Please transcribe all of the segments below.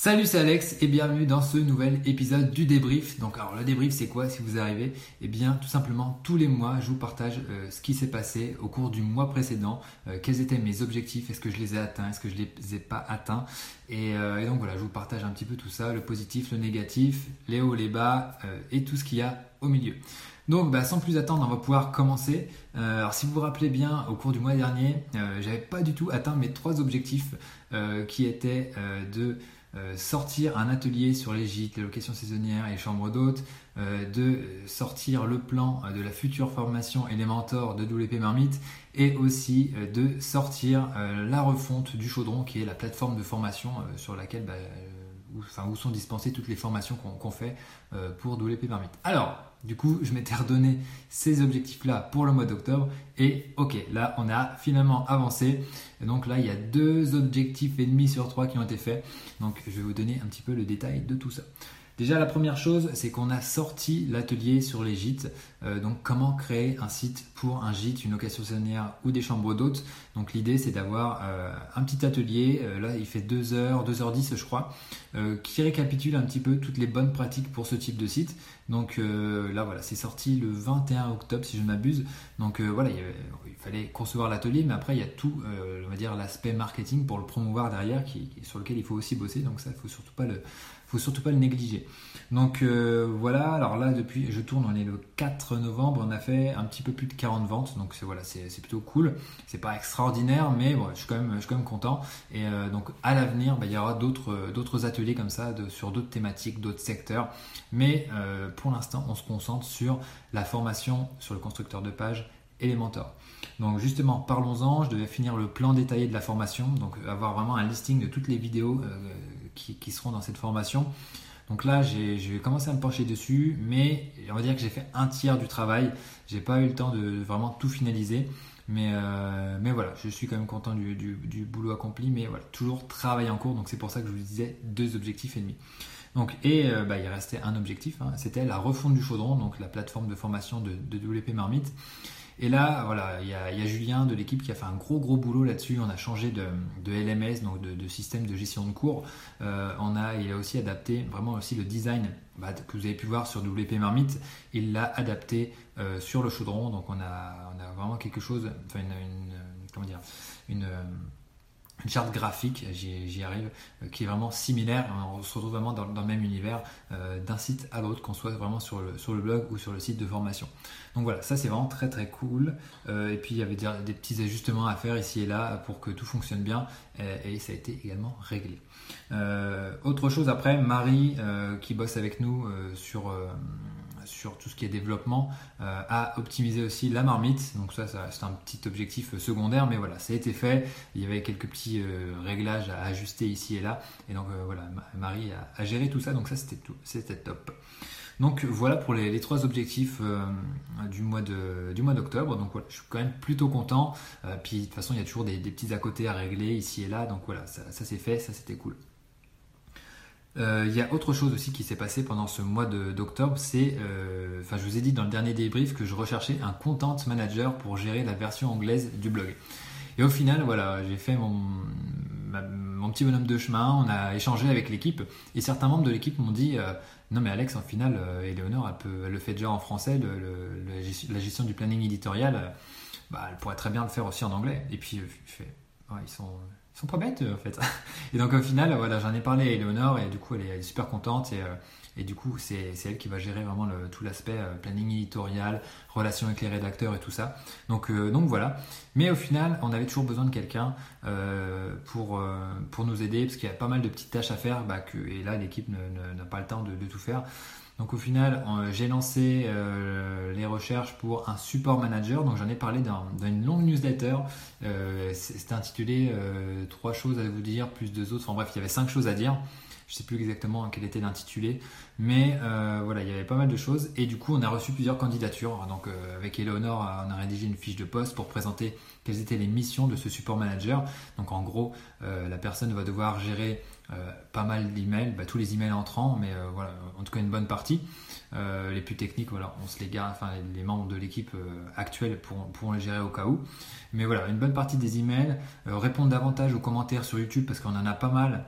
Salut, c'est Alex et bienvenue dans ce nouvel épisode du débrief. Donc, alors le débrief, c'est quoi si vous arrivez? Eh bien, tout simplement, tous les mois, je vous partage euh, ce qui s'est passé au cours du mois précédent, euh, quels étaient mes objectifs, est-ce que je les ai atteints, est-ce que je les ai pas atteints? Et, euh, et, donc voilà, je vous partage un petit peu tout ça, le positif, le négatif, les hauts, les bas et tout ce qu'il y a au milieu. Donc, bah, sans plus attendre, on va pouvoir commencer. alors, si vous vous rappelez bien, au cours du mois dernier, j'avais pas du tout atteint mes trois objectifs qui étaient de euh, sortir un atelier sur les gîtes, les locations saisonnières et les chambres d'hôtes, euh, de sortir le plan euh, de la future formation et les mentors de WP Marmite et aussi de sortir la refonte du chaudron qui est la plateforme de formation sur laquelle bah, où, sont dispensées toutes les formations qu'on fait pour WP Marmite. Alors, du coup, je m'étais redonné ces objectifs-là pour le mois d'octobre. Et ok, là, on a finalement avancé. donc là, il y a deux objectifs et demi sur trois qui ont été faits. Donc, je vais vous donner un petit peu le détail de tout ça. Déjà, la première chose, c'est qu'on a sorti l'atelier sur les gîtes. Euh, donc, comment créer un site pour un gîte, une location saisonnière ou des chambres d'hôtes. Donc, l'idée, c'est d'avoir euh, un petit atelier. Euh, là, il fait 2 heures, 2h10, je crois, qui récapitule un petit peu toutes les bonnes pratiques pour ce type de site. Donc, là, voilà, c'est sorti le 21 octobre, si je ne m'abuse. Donc, voilà, il, fallait concevoir l'atelier, mais après, il y a tout, on va dire, l'aspect marketing pour le promouvoir derrière, qui, sur lequel il faut aussi bosser. Donc, ça, il le faut surtout pas le négliger. Donc euh, voilà, alors là depuis je tourne, on est le 4 novembre, on a fait un petit peu plus de 40 ventes, donc c'est voilà, c'est plutôt cool. C'est pas extraordinaire, mais je suis quand même, content. Et euh, donc à l'avenir, bah, il y aura d'autres d'autres ateliers comme ça sur d'autres thématiques, d'autres secteurs. Mais euh, pour l'instant, on se concentre sur la formation sur le constructeur de page et les mentors. Donc justement, parlons-en, je devais finir le plan détaillé de la formation, donc avoir vraiment un listing de toutes les vidéos qui, seront dans cette formation. Donc là, je vais commencer à me pencher dessus, mais on va dire que j'ai fait un tiers du travail. J'ai pas eu le temps de vraiment tout finaliser. Mais, euh, mais voilà, je suis quand même content du, du, boulot accompli, mais voilà, toujours travail en cours, donc c'est pour ça que je vous disais deux objectifs et demi. Donc, et euh, bah, il restait un objectif, hein. c'était la refonte du chaudron, donc la plateforme de formation de, de WP Marmite. Et là, voilà, il y a, Julien de l'équipe qui a fait un gros gros boulot là-dessus. On a changé de, LMS, donc de, système de gestion de cours. Euh, on a, il a aussi adapté vraiment aussi le design bah, que vous avez pu voir sur WP Marmite. Il l'a adapté euh, sur le chaudron. Donc on a, on a vraiment quelque chose, enfin une, comment dire, une une charte graphique, j'y arrive, euh, qui est vraiment similaire. On se retrouve vraiment dans, le même univers euh, d'un site à l'autre, qu'on soit vraiment sur le, sur le blog ou sur le site de formation. Donc voilà, ça c'est vraiment très très cool. Euh, et puis il y avait des, petits ajustements à faire ici et là pour que tout fonctionne bien. Et, ça a été également réglé. autre chose après, Marie qui bosse avec nous sur sur tout ce qui est développement, euh, à optimiser aussi la marmite. Donc ça, c'est un petit objectif secondaire, mais voilà, ça a été fait. Il y avait quelques petits euh, réglages à ajuster ici et là. Et donc euh, voilà, Marie a, géré tout ça, donc ça c'était tout, c'était top. Donc voilà pour les, trois objectifs du mois d'octobre. Donc voilà, je suis quand même plutôt content. puis de toute façon, il y a toujours des, petits à côté à régler ici et là. Donc voilà, ça, ça c'est fait, ça c'était cool. Euh, il y a autre chose aussi qui s'est passé pendant ce mois d'octobre, c'est, euh, enfin je vous ai dit dans le dernier débrief que je recherchais un content manager pour gérer la version anglaise du blog. Et au final, voilà, j'ai fait mon, petit bonhomme de chemin, on a échangé avec l'équipe, et certains membres de l'équipe m'ont dit, euh, non mais Alex, en final, Eleonore, elle, le fait déjà en français, la gestion du planning éditorial, bah, elle pourrait très bien le faire aussi en anglais. Et puis, ils sont sont pas bêtes en fait. Et donc au final, voilà, j'en ai parlé à Eleonore et du coup elle est, super contente et, euh, et du coup c'est elle qui va gérer vraiment tout l'aspect euh, planning éditorial, relation avec les rédacteurs et tout ça. Donc, euh, donc voilà. Mais au final, on avait toujours besoin de quelqu'un pour, pour nous aider parce qu'il y a pas mal de petites tâches à faire bah, que, et là l'équipe n'a pas le temps de tout faire. Donc au final, j'ai lancé euh, les recherches pour un support manager. Donc j'en ai parlé dans, une longue newsletter. Euh, C'était intitulé euh, trois choses à vous dire plus deux autres. Enfin bref, il y avait cinq choses à dire. Je ne sais plus exactement quel était l'intitulé, mais euh, voilà, il y avait pas mal de choses. Et du coup, on a reçu plusieurs candidatures. Donc avec Eleonore, on a rédigé une fiche de poste pour présenter quelles étaient les missions de ce support manager. Donc en gros, la personne va devoir gérer euh, pas mal d'emails, bah, tous les emails entrants, mais euh, voilà, en tout cas une bonne partie. Euh, les plus techniques, voilà, on se les garde, enfin les membres de l'équipe actuelle pourront, les gérer au cas où. Mais voilà, une bonne partie des emails, répondre davantage aux commentaires sur YouTube parce qu'on en a pas mal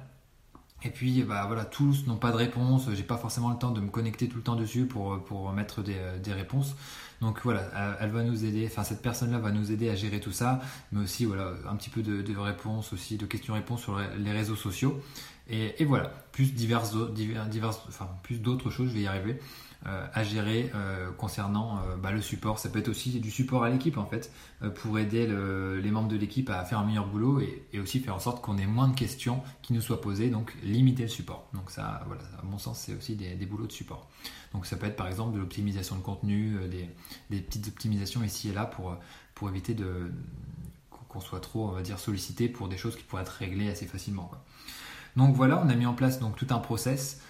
Et puis bah voilà, tous n'ont pas de réponse, j'ai pas forcément le temps de me connecter tout le temps dessus pour, pour mettre des, des réponses. Donc voilà, elle va nous aider, enfin cette personne-là va nous aider à gérer tout ça, mais aussi voilà, un petit peu de, de réponses aussi, de questions-réponses sur les réseaux sociaux. Et, voilà, plus diverses, divers, enfin plus d'autres choses, je vais y arriver. Euh, à gérer euh, concernant euh, bah, le support. Ça peut être aussi du support à l'équipe en fait, pour aider les membres de l'équipe à faire un meilleur boulot et, aussi faire en sorte qu'on ait moins de questions qui nous soient posées, donc limiter le support. Donc ça, voilà, à mon sens, c'est aussi des, boulots de support. Donc ça peut être par exemple de l'optimisation de contenu, des, petites optimisations ici et là pour, pour éviter de qu'on soit trop, on va dire, sollicité pour des choses qui pourraient être réglées assez facilement. Donc voilà, on a mis en place donc tout un process.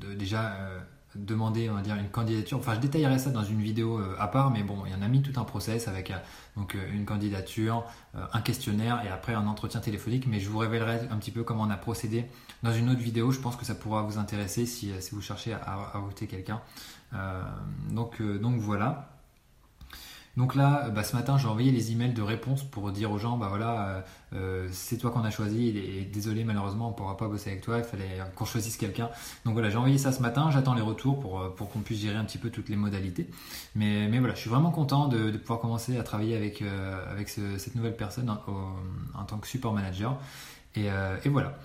déjà demander on va dire une candidature. Enfin je détaillerai ça dans une vidéo euh, à part mais bon il y en a mis tout un process avec euh, donc euh, une candidature un questionnaire et après un entretien téléphonique. Mais je vous révélerai un petit peu comment on a procédé dans une autre vidéo. Je pense que ça pourra vous intéresser si, si vous cherchez à, à voter quelqu'un. Donc donc voilà donc là, bah, ce matin, j'ai envoyé les emails de réponse pour dire aux gens, bah voilà, euh, euh, c'est toi qu'on a choisi et, désolé, malheureusement, on ne pourra pas bosser avec toi, il fallait qu'on choisisse quelqu'un. Donc voilà, j'ai envoyé ça ce matin, j'attends les retours pour, euh, qu'on puisse gérer un petit peu toutes les modalités. Mais, mais voilà, je suis vraiment content de, pouvoir commencer à travailler avec, cette nouvelle personne en, tant que support manager. Et, et voilà.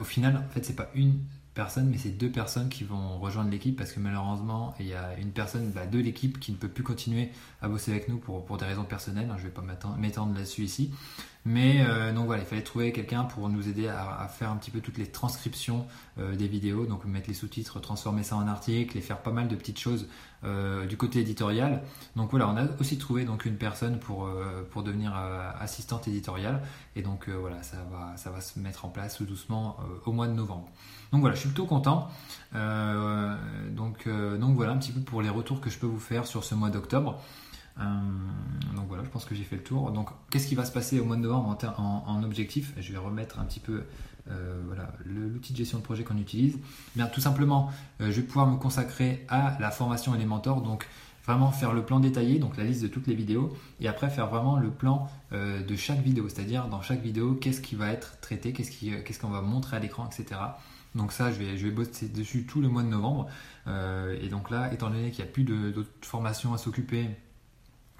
au final, en fait, c'est pas une personnes, mais c'est deux personnes qui vont rejoindre l'équipe parce que malheureusement, il y a une personne bah, de l'équipe qui ne peut plus continuer à bosser avec nous pour, pour des raisons personnelles. Hein, je ne vais pas m'étendre là-dessus ici. Mais euh, donc voilà, il fallait trouver quelqu'un pour nous aider à, faire un petit peu toutes les transcriptions euh, des vidéos, donc mettre les sous-titres, transformer ça en article et faire pas mal de petites choses euh, du côté éditorial. Donc voilà, on a aussi trouvé donc une personne pour, pour devenir assistante éditoriale. Et donc voilà, ça va, ça va se mettre en place tout doucement au mois de novembre. Donc voilà, je suis plutôt content. donc, donc voilà un petit peu pour les retours que je peux vous faire sur ce mois d'octobre. Euh, donc voilà, je pense que j'ai fait le tour. Donc qu'est-ce qui va se passer au mois de novembre en, objectif? Je vais remettre un petit peu euh, voilà, l'outil de gestion de projet qu'on utilise. Bien, tout simplement, euh, je vais pouvoir me consacrer à la formation Elementor. Donc vraiment faire le plan détaillé, donc la liste de toutes les vidéos, et après faire vraiment le plan de chaque vidéo, c'est-à-dire dans chaque vidéo, qu'est-ce qui va être traité, qu'est-ce qu'on va montrer à l'écran, etc. Donc ça, je vais, je vais bosser dessus tout le mois de novembre. et donc là, étant donné qu'il n'y a plus d'autres formations à s'occuper,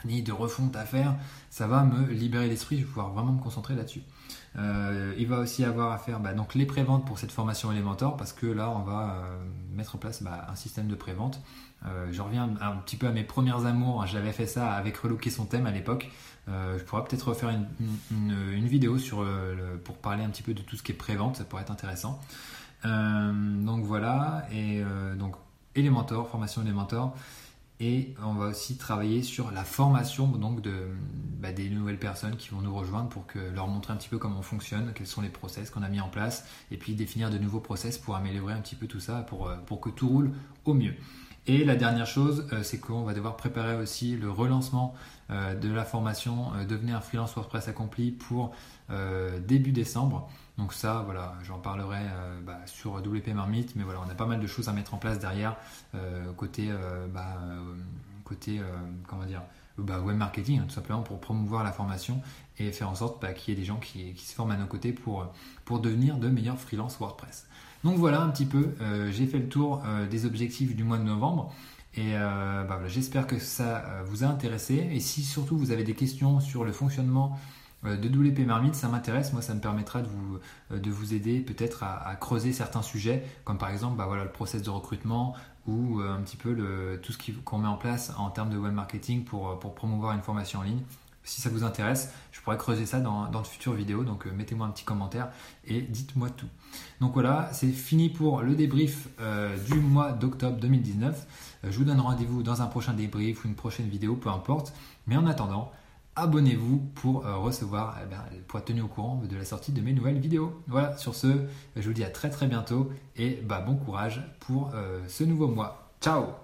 ni de refonte à faire, ça va me libérer l'esprit, je vais pouvoir vraiment me concentrer là-dessus. Euh, il va aussi avoir à faire bah, donc les préventes pour cette formation Elementor parce que là on va euh, mettre en place bah, un système de prévente. Euh, je reviens un, petit peu à mes premières amours, j'avais fait ça avec Relooker son thème à l'époque. je pourrais peut-être refaire une, vidéo pour parler un petit peu de tout ce qui est prévente, ça pourrait être intéressant. donc voilà, et donc Elementor, formation Elementor. Et on va aussi travailler sur la formation donc de, bah, des nouvelles personnes qui vont nous rejoindre pour leur montrer un petit peu comment on fonctionne, quels sont les process qu'on a mis en place, et puis définir de nouveaux process pour améliorer un petit peu tout ça, pour, euh, pour que tout roule au mieux. Et la dernière chose, euh, c'est qu'on va devoir préparer aussi le relancement euh, de la formation Devenir un freelance WordPress accompli pour début décembre. Donc ça, voilà, j'en parlerai euh, bah, sur WP Marmite, mais voilà, on a pas mal de choses à mettre en place derrière euh, côté, euh, bah, côté, comment dire, bah, web marketing, hein, tout simplement pour promouvoir la formation et faire en sorte qu'il y ait des gens qui, se forment à nos côtés pour, pour devenir de meilleurs freelance WordPress. Donc voilà un petit peu, j'ai fait le tour des objectifs du mois de novembre. Et j'espère que ça vous a intéressé. Et si surtout vous avez des questions sur le fonctionnement euh, de WP Marmite, ça m'intéresse. Moi, ça me permettra de vous, euh, aider peut-être à, creuser certains sujets, comme par exemple bah voilà, le process de recrutement ou euh, un petit peu tout ce qu'on met en place en termes de web marketing pour, promouvoir une formation en ligne. Si ça vous intéresse, je pourrais creuser ça dans, dans de futures vidéos. Donc mettez-moi un petit commentaire et dites-moi tout. Donc voilà, c'est fini pour le débrief du mois d'octobre 2019. je vous donne rendez-vous dans un prochain débrief ou une prochaine vidéo, peu importe. Mais en attendant, abonnez-vous pour euh, recevoir, eh pour être tenu au courant de la sortie de mes nouvelles vidéos. Voilà, sur ce, je vous dis à très très bientôt et bah, bon courage pour euh, ce nouveau mois. Ciao